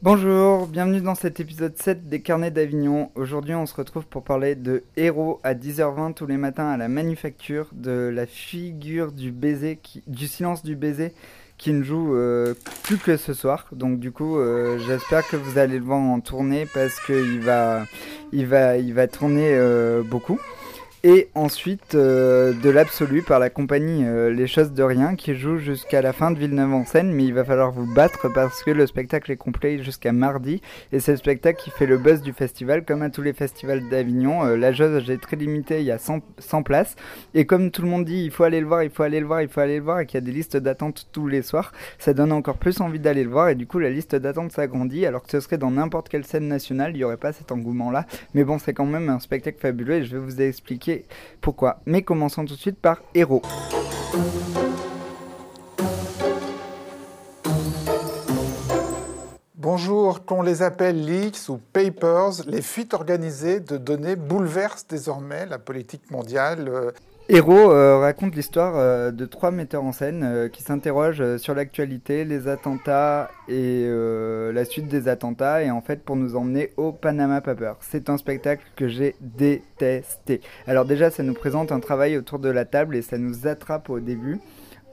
Bonjour, bienvenue dans cet épisode 7 des Carnets d'Avignon. Aujourd'hui, on se retrouve pour parler de Héros à 10h20 tous les matins à la Manufacture, de la figure du baiser, du silence du baiser qui ne joue euh, plus que ce soir. Donc du coup, euh, j'espère que vous allez le voir en tournée parce qu'il va, il va, il va tourner euh, beaucoup. Et ensuite euh, de l'absolu par la compagnie euh, Les Choses de Rien qui joue jusqu'à la fin de Villeneuve en scène, mais il va falloir vous battre parce que le spectacle est complet jusqu'à mardi. Et c'est le spectacle qui fait le buzz du festival, comme à tous les festivals d'Avignon. Euh, la jauge est très limitée, il y a 100, 100, places. Et comme tout le monde dit, il faut aller le voir, il faut aller le voir, il faut aller le voir, et qu'il y a des listes d'attente tous les soirs, ça donne encore plus envie d'aller le voir. Et du coup, la liste d'attente s'agrandit, alors que ce serait dans n'importe quelle scène nationale, il n'y aurait pas cet engouement-là. Mais bon, c'est quand même un spectacle fabuleux et je vais vous expliquer pourquoi. Mais commençons tout de suite par Héros. Bonjour, qu'on les appelle leaks ou papers, les fuites organisées de données bouleversent désormais la politique mondiale. Héros euh, raconte l'histoire euh, de trois metteurs en scène euh, qui s'interrogent sur l'actualité, les attentats et la suite des attentats, et en fait pour nous emmener au Panama Papers. C'est un spectacle que j'ai détesté. Alors déjà, ça nous présente un travail autour de la table et ça nous attrape au début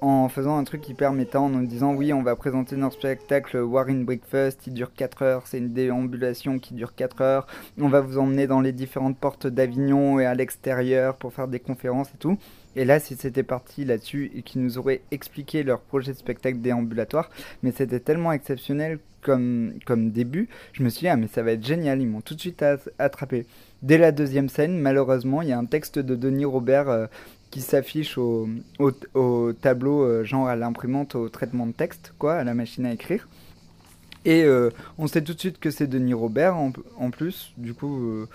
en faisant un truc hyper méta, en nous disant oui, on va présenter notre spectacle Warren Breakfast, il dure 4 heures, c'est une déambulation qui dure 4 heures, on va vous emmener dans les différentes portes d'Avignon et à l'extérieur pour faire des conférences et tout. Et là, si c'était parti là-dessus et qu'ils nous auraient expliqué leur projet de spectacle déambulatoire, mais c'était tellement exceptionnel comme, comme début, je me suis dit, ah mais ça va être génial, ils m'ont tout de suite attrapé. Dès la deuxième scène, malheureusement, il y a un texte de Denis Robert euh, qui s'affiche au, au, au, tableau, euh, genre à l'imprimante, au traitement de texte, quoi, à la machine à écrire. Et euh, on sait tout de suite que c'est Denis Robert en, en, plus, du coup, euh,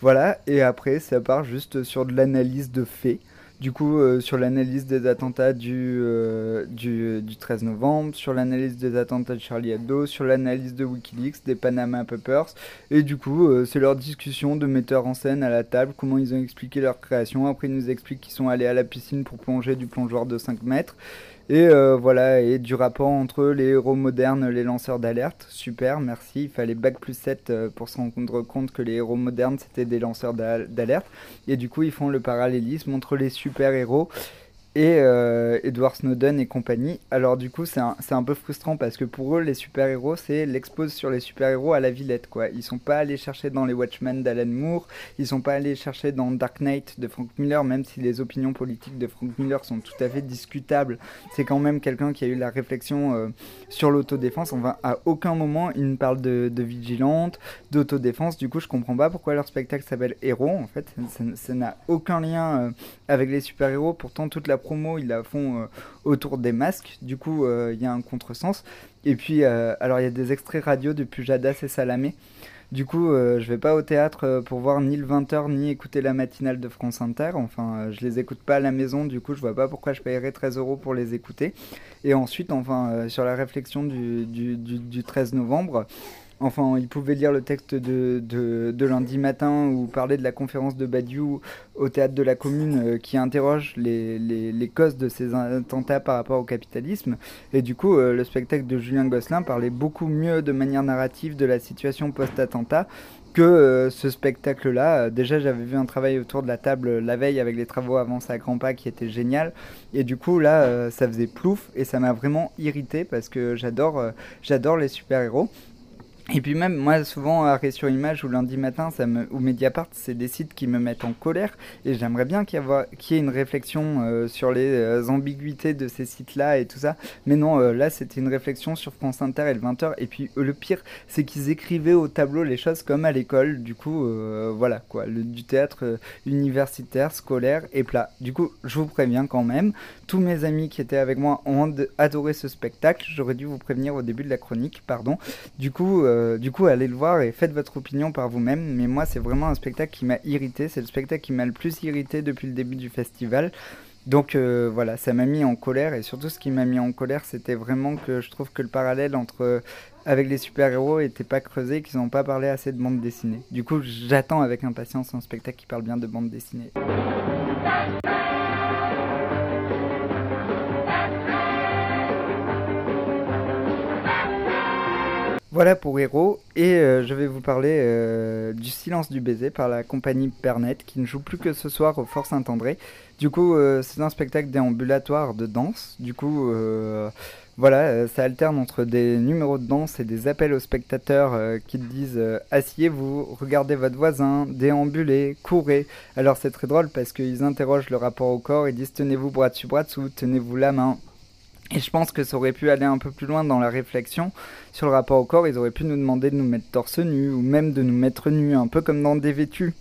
voilà. Et après, ça part juste sur de l'analyse de faits. Du coup, euh, sur l'analyse des attentats du, euh, du, du, 13 novembre, sur l'analyse des attentats de Charlie Hebdo, sur l'analyse de Wikileaks, des Panama Papers. Et du coup, euh, c'est leur discussion de metteurs en scène à la table, comment ils ont expliqué leur création. Après, ils nous expliquent qu'ils sont allés à la piscine pour plonger du plongeoir de 5 mètres. Et euh, voilà, et du rapport entre les héros modernes, les lanceurs d'alerte. Super, merci. Il fallait bac plus 7 euh, pour se rendre compte que les héros modernes, c'était des lanceurs d'alerte. Et du coup, ils font le parallélisme entre les super-héros et euh, Edward Snowden et compagnie. Alors du coup, c'est un, un, peu frustrant parce que pour eux, les super-héros, c'est l'expose sur les super-héros à la Villette, quoi. Ils sont pas allés chercher dans les Watchmen d'Alan Moore, ils sont pas allés chercher dans Dark Knight de Frank Miller, même si les opinions politiques de Frank Miller sont tout à fait discutables. C'est quand même quelqu'un qui a eu la réflexion euh, sur l'autodéfense. Enfin, à aucun moment, il ne parle de, vigilante, d'autodéfense. Du coup, je comprends pas pourquoi leur spectacle s'appelle Héros, en fait. Ça n'a aucun lien euh, avec les super-héros. Pourtant, toute la promo, ils la font euh, autour des masques. Du coup, il euh, y a un contresens. Et puis, euh, alors, il y a des extraits radio de Pujadas et Salamé. Du coup, je vais pas au théâtre pour voir ni le 20h ni écouter la matinale de France Inter. Enfin, je les écoute pas à la maison, du coup, je vois pas pourquoi je paierais 13 euros pour les écouter. Et ensuite, enfin, sur la réflexion du 13 novembre, Enfin, il pouvait lire le texte de, de, lundi matin ou parler de la conférence de Badiou au théâtre de la commune euh, qui interroge les, les, les, causes de ces attentats par rapport au capitalisme. Et du coup, euh, le spectacle de Julien Gosselin parlait beaucoup mieux de manière narrative de la situation post-attentat que euh, ce spectacle-là. Déjà, j'avais vu un travail autour de la table la veille avec les travaux avancés à grands pas qui était génial. Et du coup, là, ça faisait plouf et ça m'a vraiment irrité parce que j'adore j'adore les super-héros. Et puis même, moi, souvent, Arrêt sur Image ou Lundi Matin ou Mediapart, c'est des sites qui me mettent en colère. Et j'aimerais bien qu'il y, ait une réflexion euh, sur les euh, ambiguïtés de ces sites-là et tout ça. Mais non, euh, là, c'était une réflexion sur France Inter et le 20h. Et puis, le pire, c'est qu'ils écrivaient au tableau les choses comme à l'école. Du coup, voilà, quoi. Du théâtre universitaire, scolaire et plat. Du coup, je vous préviens quand même, tous mes amis qui étaient avec moi ont adoré ce spectacle. J'aurais dû vous prévenir au début de la chronique, pardon. Du coup, euh, du coup, allez le voir et faites votre opinion par vous-même. Mais moi, c'est vraiment un spectacle qui m'a irrité. C'est le spectacle qui m'a le plus irrité depuis le début du festival. Donc euh, voilà, ça m'a mis en colère. Et surtout, ce qui m'a mis en colère, c'était vraiment que je trouve que le parallèle entre avec les super-héros n'était pas creusé, qu'ils n'ont pas parlé assez de bande dessinée. Du coup, j'attends avec impatience un spectacle qui parle bien de bande dessinée. Voilà pour Héros, et euh, je vais vous parler euh, du Silence du baiser par la compagnie Pernet, qui ne joue plus que ce soir au Fort Saint-André. Du coup, euh, c'est un spectacle déambulatoire de danse. Du coup, voilà, ça alterne entre des numéros de danse et des appels aux spectateurs qui disent asseyez-vous, regardez votre voisin, déambulez, courez. Alors c'est très drôle parce qu'ils interrogent le rapport au corps, ils disent tenez-vous bras dessus bras dessous, tenez-vous la main, et je pense que ça aurait pu aller un peu plus loin dans la réflexion sur le rapport au corps. Ils auraient pu nous demander de nous mettre torse nu ou même de nous mettre nu, un peu comme dans des vêtus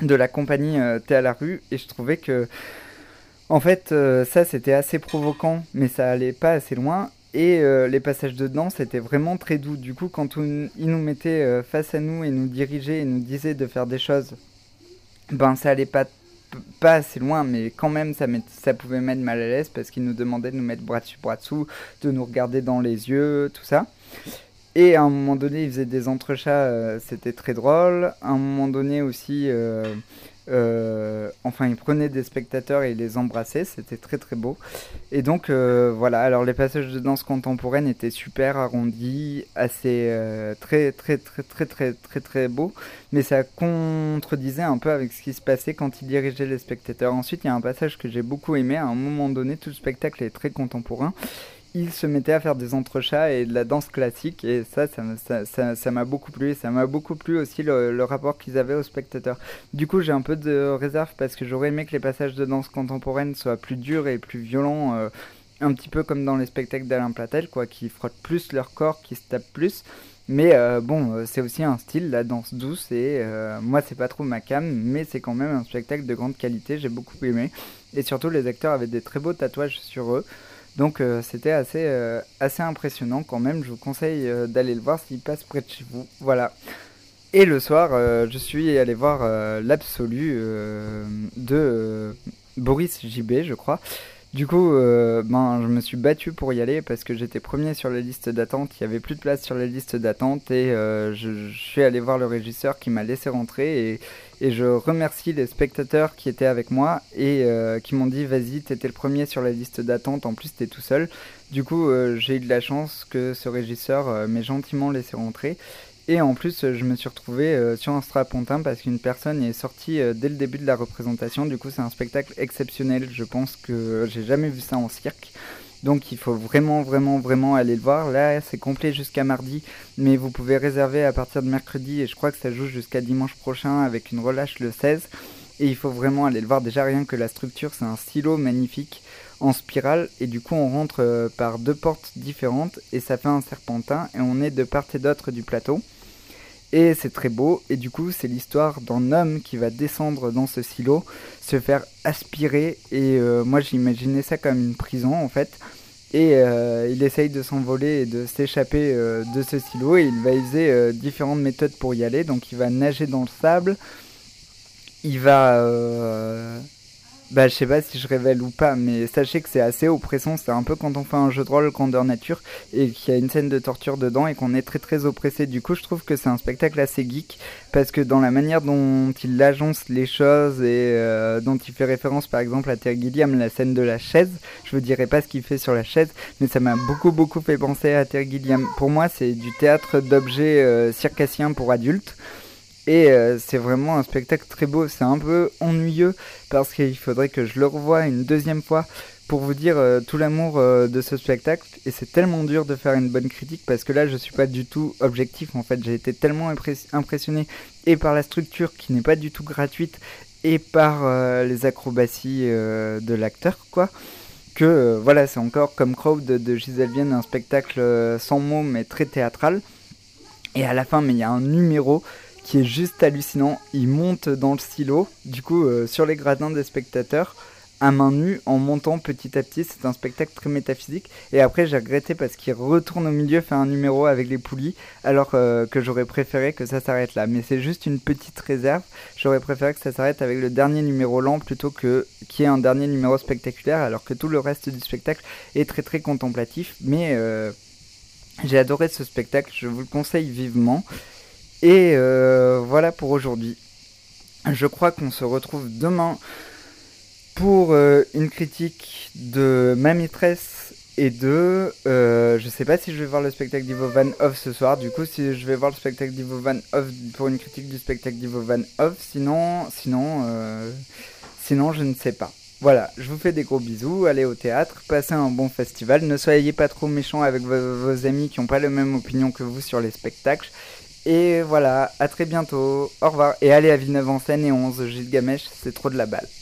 de la compagnie euh, Thé à la rue. Et je trouvais que, en fait, euh, ça c'était assez provoquant, mais ça allait pas assez loin. Et euh, les passages de danse étaient vraiment très doux. Du coup, quand ils nous mettaient face à nous et nous dirigeaient et nous disaient de faire des choses, ben ça allait pas pas assez loin, mais quand même, ça, ça pouvait mettre mal à l'aise parce qu'il nous demandait de nous mettre bras dessus, bras dessous, de nous regarder dans les yeux, tout ça. Et à un moment donné, il faisait des entrechats, euh, c'était très drôle. À un moment donné aussi, euh, euh, enfin, il prenait des spectateurs et il les embrassait, c'était très très beau. Et donc voilà, alors les passages de danse contemporaine étaient super arrondis, assez très très très très très très très beaux, mais ça contredisait un peu avec ce qui se passait quand il dirigeait les spectateurs. Ensuite, il y a un passage que j'ai beaucoup aimé. À un moment donné, tout le spectacle est très contemporain il se mettait à faire des entrechats et de la danse classique et ça ça m'a beaucoup plu et ça m'a beaucoup plu aussi le, rapport qu'ils avaient aux spectateurs. Du coup j'ai un peu de réserve parce que j'aurais aimé que les passages de danse contemporaine soient plus durs et plus violents, euh, un petit peu comme dans les spectacles d'Alain Platel quoi, qui frottent plus leur corps, qui se tapent plus. Mais euh, bon, euh, c'est aussi un style, la danse douce, et moi c'est pas trop ma cam, mais c'est quand même un spectacle de grande qualité, j'ai beaucoup aimé. Et surtout les acteurs avaient des très beaux tatouages sur eux. Donc euh, c'était assez, euh, assez impressionnant quand même. Je vous conseille euh, d'aller le voir s'il passe près de chez vous. Voilà. Et le soir, je suis allé voir l'absolu de Boris JB, je crois. Du coup, ben, je me suis battu pour y aller parce que j'étais premier sur la liste d'attente. Il n'y avait plus de place sur la liste d'attente et je, je, suis allé voir le régisseur qui m'a laissé rentrer et je remercie les spectateurs qui étaient avec moi et euh, qui m'ont dit vas-y, t'étais le premier sur la liste d'attente, en plus t'es tout seul. Du coup, euh, j'ai eu de la chance que ce régisseur euh, m'ait gentiment laissé rentrer. Et en plus, je me suis retrouvé sur un strapontin parce qu'une personne est sortie dès le début de la représentation. Du coup, c'est un spectacle exceptionnel. Je pense que j'ai jamais vu ça en cirque. Donc il faut vraiment, vraiment, vraiment aller le voir. Là, c'est complet jusqu'à mardi, mais vous pouvez réserver à partir de mercredi et je crois que ça joue jusqu'à dimanche prochain avec une relâche le 16. Et il faut vraiment aller le voir. Déjà, rien que la structure, c'est un silo magnifique en spirale et du coup on rentre euh, par deux portes différentes et ça fait un serpentin et on est de part et d'autre du plateau. Et c'est très beau, et du coup c'est l'histoire d'un homme qui va descendre dans ce silo, se faire aspirer, et euh, moi j'imaginais ça comme une prison en fait. Et euh, il essaye de s'envoler et de s'échapper euh, de ce silo, et il va user différentes méthodes pour y aller. Donc il va nager dans le sable, il va bah, je sais pas si je révèle ou pas, mais sachez que c'est assez oppressant. C'est un peu quand on fait un jeu de rôle grandeur nature et qu'il y a une scène de torture dedans et qu'on est très très oppressé. Du coup, je trouve que c'est un spectacle assez geek parce que dans la manière dont il agence les choses et euh, dont il fait référence par exemple à Terry Gilliam, la scène de la chaise, je vous dirai pas ce qu'il fait sur la chaise, mais ça m'a beaucoup beaucoup fait penser à Terry Gilliam. Pour moi, c'est du théâtre d'objets euh, circassiens pour adultes. Et euh, c'est vraiment un spectacle très beau. C'est un peu ennuyeux parce qu'il faudrait que je le revoie une deuxième fois pour vous dire euh, tout l'amour euh, de ce spectacle. Et c'est tellement dur de faire une bonne critique parce que là, je suis pas du tout objectif. En fait, j'ai été tellement impressionné et par la structure qui n'est pas du tout gratuite et par les acrobaties de l'acteur, quoi. Que voilà, c'est encore comme Crowd de Gisèle Vienne, un spectacle sans mots mais très théâtral. Et à la fin, mais il y a un numéro qui est juste hallucinant. Il monte dans le silo, du coup euh, sur les gradins des spectateurs, à main nue, en montant petit à petit. C'est un spectacle très métaphysique. Et après j'ai regretté parce qu'il retourne au milieu, fait un numéro avec les poulies, alors euh, que j'aurais préféré que ça s'arrête là. Mais c'est juste une petite réserve. J'aurais préféré que ça s'arrête avec le dernier numéro lent plutôt que qu'il y ait un dernier numéro spectaculaire, alors que tout le reste du spectacle est très très contemplatif. Mais euh, j'ai adoré ce spectacle, je vous le conseille vivement. Et euh, voilà pour aujourd'hui. Je crois qu'on se retrouve demain pour euh, une critique de ma maîtresse Et deux, euh, je sais pas si je vais voir le spectacle d'Ivo Van Off ce soir. Du coup, si je vais voir le spectacle d'Ivo Van pour une critique du spectacle d'Ivo Van Off, sinon, sinon, sinon, je ne sais pas. Voilà, je vous fais des gros bisous, allez au théâtre, passez un bon festival, ne soyez pas trop méchants avec vos amis qui n'ont pas la même opinion que vous sur les spectacles. Et voilà, à très bientôt, au revoir. Et allez à Villeneuve en Seine et 11, Gilgamesh, c'est trop de la balle.